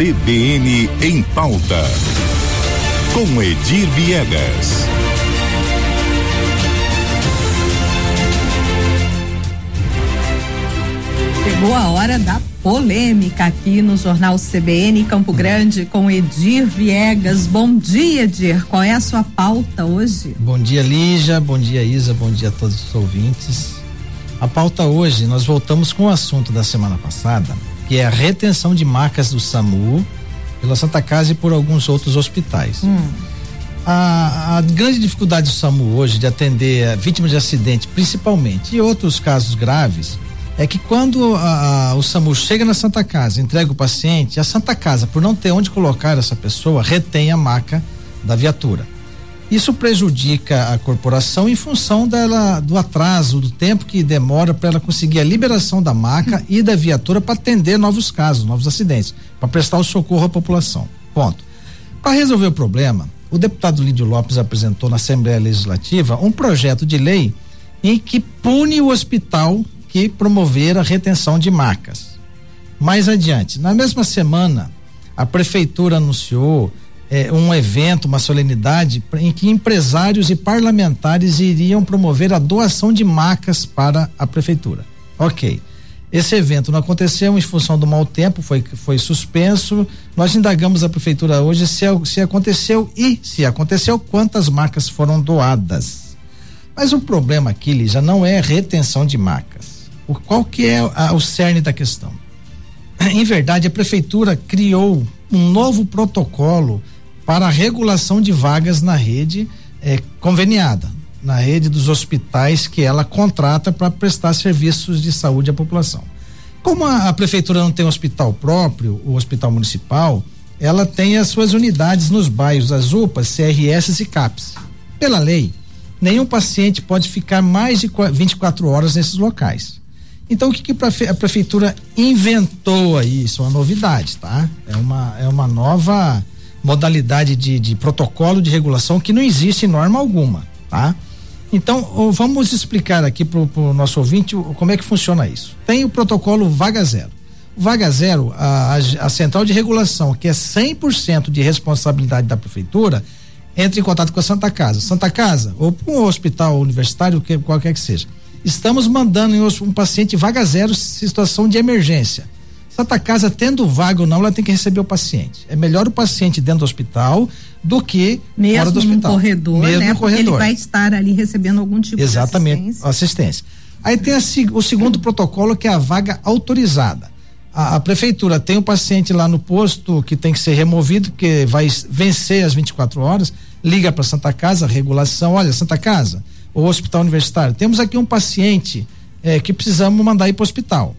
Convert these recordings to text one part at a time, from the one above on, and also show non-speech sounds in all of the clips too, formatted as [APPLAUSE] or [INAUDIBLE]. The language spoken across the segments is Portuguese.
CBN em pauta. Com Edir Viegas. Chegou a hora da polêmica aqui no Jornal CBN Campo Grande com Edir Viegas. Bom dia, Edir. Qual é a sua pauta hoje? Bom dia, Lígia. Bom dia, Isa. Bom dia a todos os ouvintes. A pauta hoje, nós voltamos com o assunto da semana passada, que é a retenção de marcas do SAMU pela Santa Casa e por alguns outros hospitais. Hum. A, a, grande dificuldade do SAMU hoje de atender vítimas de acidente, principalmente, e outros casos graves, é que quando a, a, o SAMU chega na Santa Casa, entrega o paciente, a Santa Casa, por não ter onde colocar essa pessoa, retém a maca da viatura. Isso prejudica a corporação em função dela do atraso, do tempo que demora para ela conseguir a liberação da maca e da viatura para atender novos casos, novos acidentes, para prestar o socorro à população. Ponto. Para resolver o problema, o deputado Lídio Lopes apresentou na Assembleia Legislativa um projeto de lei em que pune o hospital que promover a retenção de marcas. Mais adiante, na mesma semana, a prefeitura anunciou eh, um evento, uma solenidade em que empresários e parlamentares iriam promover a doação de macas para a prefeitura. Ok. Esse evento não aconteceu em função do mau tempo, foi, foi suspenso. Nós indagamos a prefeitura hoje se, se aconteceu e, se aconteceu, quantas marcas foram doadas. Mas o problema aqui, já não é retenção de marcas o, qual que é a, o cerne da questão? Em verdade, a prefeitura criou um novo protocolo para a regulação de vagas na rede eh, conveniada, na rede dos hospitais que ela contrata para prestar serviços de saúde à população. Como a, a, prefeitura não tem hospital próprio, o hospital municipal, ela tem as suas unidades nos bairros, as UPAs, CRS e CAPS. Pela lei, nenhum paciente pode ficar mais de 24 horas nesses locais. Então o que, que a prefeitura inventou aí? Isso é uma novidade, tá? É uma, é uma nova modalidade de, de protocolo de regulação que não existe norma alguma, tá? Então, vamos explicar aqui para o nosso ouvinte como é que funciona isso. Tem o protocolo Vaga Zero. Vaga Zero, a, a, central de regulação, que é 100% de responsabilidade da prefeitura, entra em contato com a Santa Casa. Santa Casa, ou com o hospital universitário, que, qualquer que seja estamos mandando um paciente vaga zero, situação de emergência. Santa Casa, tendo vaga ou não, ela tem que receber o paciente. É melhor o paciente dentro do hospital do que Mesmo fora do hospital. No corredor, Mesmo né? no corredor. ele vai estar ali recebendo algum tipo Exatamente, de assistência. assistência. Aí tem a, o segundo protocolo, que é a vaga autorizada. A, a, prefeitura tem um paciente lá no posto que tem que ser removido, que vai vencer as 24 horas, liga para Santa Casa, regulação, olha, Santa Casa, o hospital universitário. Temos aqui um paciente é, que precisamos mandar ir para o hospital.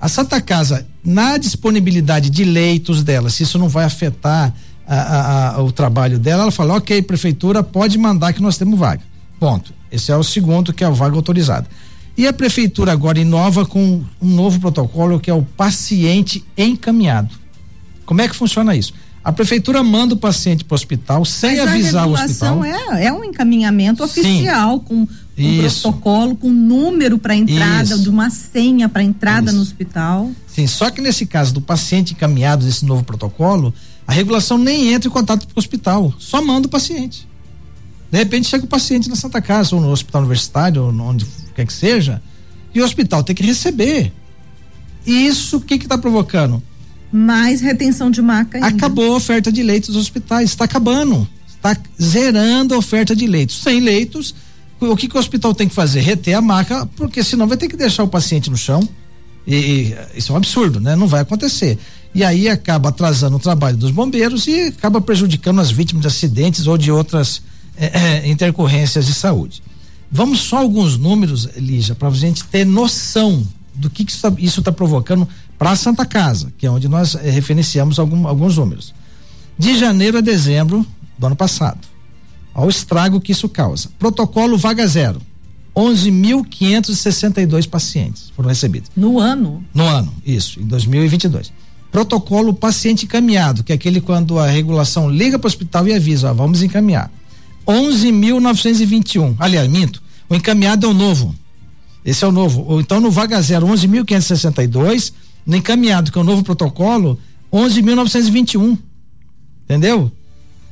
A Santa Casa, na disponibilidade de leitos dela, se isso não vai afetar a, a, a, o trabalho dela, ela fala: ok, prefeitura, pode mandar que nós temos vaga. Ponto. Esse é o segundo, que é a vaga autorizada. E a prefeitura agora inova com um novo protocolo que é o paciente encaminhado. Como é que funciona isso? A prefeitura manda o paciente para o hospital sem Mas avisar o hospital. É, é um encaminhamento oficial Sim. com um protocolo, com um número para entrada, Isso. de uma senha para entrada Isso. no hospital. Sim, só que nesse caso do paciente encaminhado desse novo protocolo, a regulação nem entra em contato com o hospital, só manda o paciente. De repente chega o paciente na Santa Casa ou no hospital universitário, ou onde quer que seja, e o hospital tem que receber. Isso o que que está provocando? mais retenção de maca ainda. Acabou a oferta de leitos dos hospitais, está acabando. Está zerando a oferta de leitos. Sem leitos, o que, que o hospital tem que fazer? Reter a maca, porque senão vai ter que deixar o paciente no chão. E, e isso é um absurdo, né? Não vai acontecer. E aí acaba atrasando o trabalho dos bombeiros e acaba prejudicando as vítimas de acidentes ou de outras é, é, intercorrências de saúde. Vamos só alguns números, Lígia, para a gente ter noção do que, que isso está provocando para a Santa Casa, que é onde nós eh, referenciamos algum, alguns números. De janeiro a dezembro do ano passado. Ao estrago que isso causa. Protocolo Vaga Zero. 11.562 pacientes foram recebidos. No ano? No ano, isso, em 2022. Protocolo paciente encaminhado, que é aquele quando a regulação liga para o hospital e avisa, ó, vamos encaminhar. 11.921. Aliás, minto, o encaminhado é o novo. Esse é o novo. Ou então no Vaga Zero, 11.562 no encaminhado, que é o novo protocolo, 11.921. Entendeu?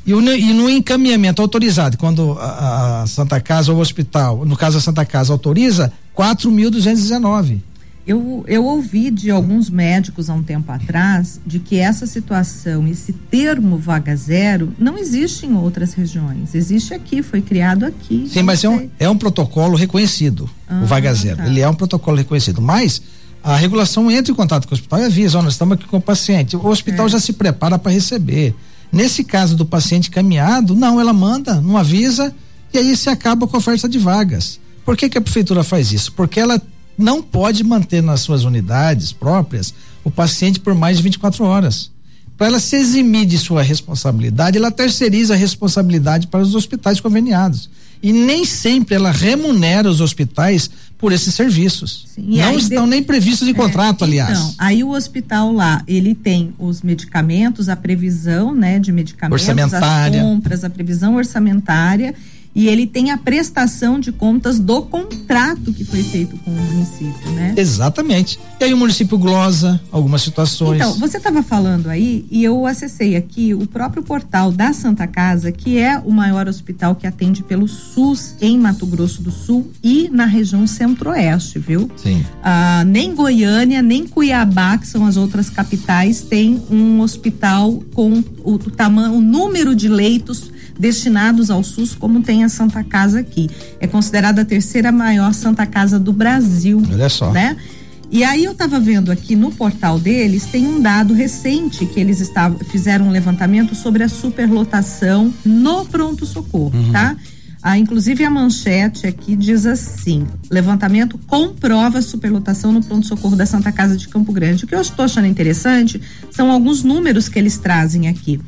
E, o, e no encaminhamento autorizado, quando a, a Santa Casa ou o hospital, no caso a Santa Casa autoriza, 4.219. Eu, eu ouvi de alguns médicos há um tempo atrás de que essa situação, esse termo vaga zero, não existe em outras regiões. Existe aqui, foi criado aqui. Sim, mas é um, é um protocolo reconhecido, ah, o vaga zero. Tá. Ele é um protocolo reconhecido. Mas a regulação entra em contato com o hospital e avisa: nós estamos aqui com o paciente. O hospital é. já se prepara para receber. Nesse caso do paciente caminhado, não, ela manda, não avisa, e aí se acaba com a oferta de vagas. Por que, que a prefeitura faz isso? Porque ela não pode manter nas suas unidades próprias o paciente por mais de 24 horas. Para ela se eximir de sua responsabilidade, ela terceiriza a responsabilidade para os hospitais conveniados. E nem sempre ela remunera os hospitais por esses serviços. Sim, não estão de... nem previstos em é, contrato, aliás. Então, aí o hospital lá, ele tem os medicamentos, a previsão, né, de medicamentos, as compras, a previsão orçamentária e ele tem a prestação de contas do contrato que foi feito com o município, né? Exatamente. E aí o município glosa algumas situações. Então, você estava falando aí e eu acessei aqui o próprio portal da Santa Casa, que é o maior hospital que atende pelo SUS em Mato Grosso do Sul e na região centro-oeste, viu? Sim. Ah, nem Goiânia, nem Cuiabá, que são as outras capitais, tem um hospital com o, o tamanho, o número de leitos destinados ao SUS, como tem a Santa Casa aqui. É considerada a terceira maior Santa Casa do Brasil. Olha só. Né? E aí eu estava vendo aqui no portal deles, tem um dado recente que eles estavam, fizeram um levantamento sobre a superlotação no pronto-socorro, uhum. tá? Ah, inclusive a manchete aqui diz assim: levantamento comprova superlotação no pronto-socorro da Santa Casa de Campo Grande. O que eu estou achando interessante são alguns números que eles trazem aqui.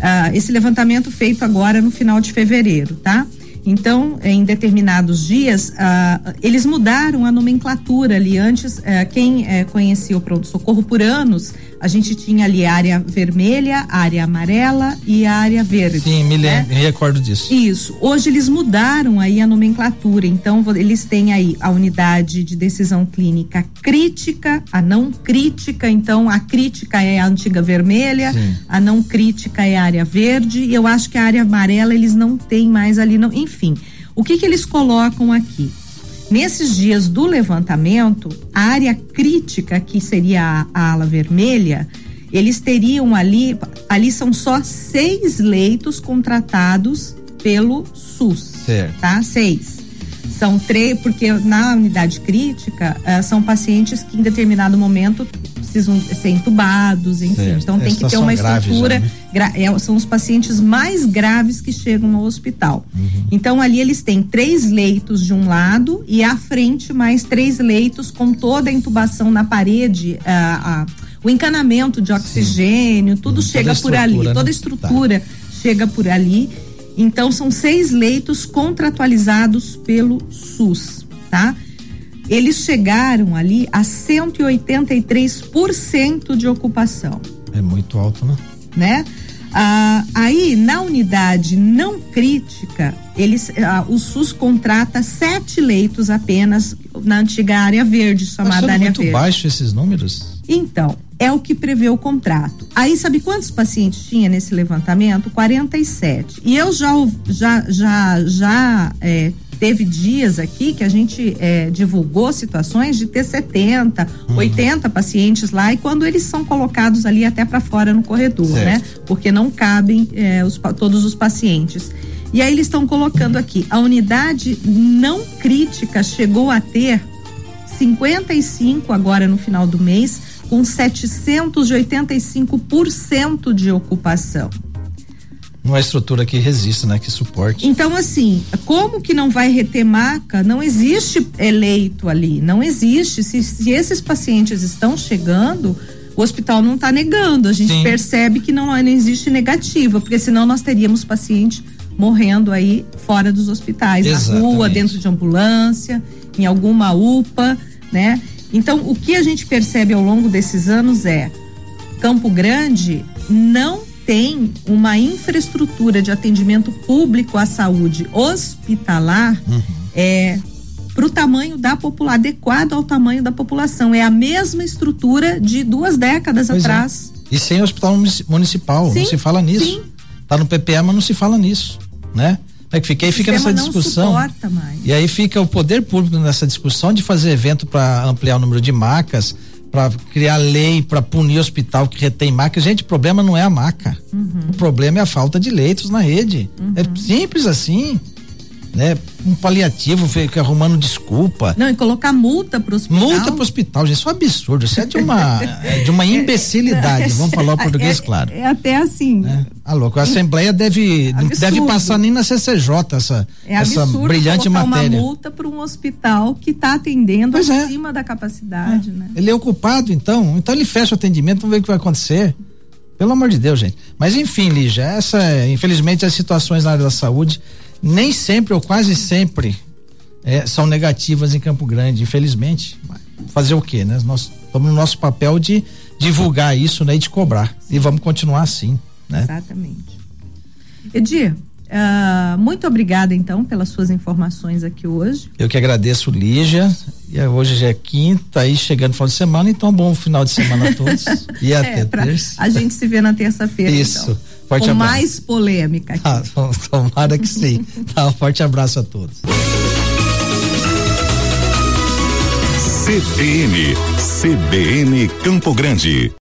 Ah, esse levantamento feito agora no final de fevereiro, tá? Então, em determinados dias, uh, eles mudaram a nomenclatura ali. Antes, uh, quem uh, conhecia o pronto-socorro por anos, a gente tinha ali a área vermelha, área amarela e a área verde. Sim, me, né? me recordo disso. Isso. Hoje eles mudaram aí a nomenclatura. Então, eles têm aí a unidade de decisão clínica crítica, a não crítica. Então, a crítica é a antiga vermelha, Sim. a não crítica é a área verde. E eu acho que a área amarela eles não têm mais ali. Não, enfim enfim, o que, que eles colocam aqui? Nesses dias do levantamento, a área crítica, que seria a, ala vermelha, eles teriam ali, ali são só seis leitos contratados pelo SUS, certo. tá? Seis. São três, porque na unidade crítica uh, são pacientes que em determinado momento precisam ser entubados, enfim. Então tem que ter uma estrutura. Né? É, são os pacientes mais graves que chegam ao hospital. Uhum. Então ali eles têm três leitos de um lado e à frente mais três leitos com toda a intubação na parede, a, a, o encanamento de oxigênio, Sim. tudo uhum. chega por ali, né? toda a estrutura tá. chega por ali. Então são seis leitos contratualizados pelo SUS, tá? Eles chegaram ali a 183% de ocupação. É muito alto, né? Né? Ah, aí, na unidade não crítica, eles, ah, o SUS contrata sete leitos apenas na antiga área verde, chamada área muito verde. muito baixo esses números? Então, é o que prevê o contrato. Aí, sabe quantos pacientes tinha nesse levantamento? 47. E eu já, já, já, já é, teve dias aqui que a gente é, divulgou situações de ter 70, uhum. 80 pacientes lá e quando eles são colocados ali até para fora no corredor, certo. né? Porque não cabem é, os, todos os pacientes. E aí eles estão colocando aqui, a unidade não crítica chegou a ter 55 agora no final do mês, com 785% de ocupação uma estrutura que resista, né? Que suporte. Então, assim, como que não vai reter maca? Não existe eleito ali, não existe. Se, se esses pacientes estão chegando, o hospital não está negando. A gente Sim. percebe que não, não existe negativa, porque senão nós teríamos paciente morrendo aí fora dos hospitais, Exatamente. na rua, dentro de ambulância, em alguma UPA, né? Então, o que a gente percebe ao longo desses anos é Campo Grande não tem uma infraestrutura de atendimento público à saúde hospitalar uhum. é, para o tamanho da população, adequado ao tamanho da população. É a mesma estrutura de duas décadas pois é. atrás. É. E sem hospital municipal, sim, não se fala nisso. Sim. Tá no PPA, mas não se fala nisso, né? É que fica, aí fica nessa discussão. E aí fica o poder público nessa discussão de fazer evento para ampliar o número de macas, para criar lei para punir hospital que retém maca. Gente, o problema não é a maca. Uhum. O problema é a falta de leitos na rede. É uhum. É simples assim né? Um paliativo, fica arrumando desculpa. Não, e colocar multa pro hospital. Multa pro hospital, gente, isso é um absurdo, isso é de uma, é de uma [LAUGHS] imbecilidade, vamos falar o português é, claro. É, até assim. É. Ah, louco, a Assembleia deve, não deve passar nem na CCJ essa, é essa brilhante matéria. uma multa para um hospital que está atendendo pois é. acima da capacidade, né? Ele é ocupado, então, então ele fecha o atendimento, vamos ver o que vai acontecer. Pelo amor de Deus, gente. Mas enfim, Lígia, essa, infelizmente, as situações na área da saúde nem sempre ou quase sempre é, são negativas em Campo Grande, infelizmente. Fazer o quê, né? Nós estamos no nosso papel de divulgar isso, né? E de cobrar. E vamos continuar assim, né? Exatamente. Edir, uh, muito obrigada então pelas suas informações aqui hoje. Eu que agradeço, Lígia. E hoje já é quinta, aí chegando no final de semana, então bom final de semana a todos. [LAUGHS] e até é, terça. A gente se vê na terça-feira. Isso. Então. Forte com abraço. mais polêmica. Aqui. Ah, tomara que sim. [LAUGHS] tá, um forte abraço a todos. CBN, CBN Campo Grande.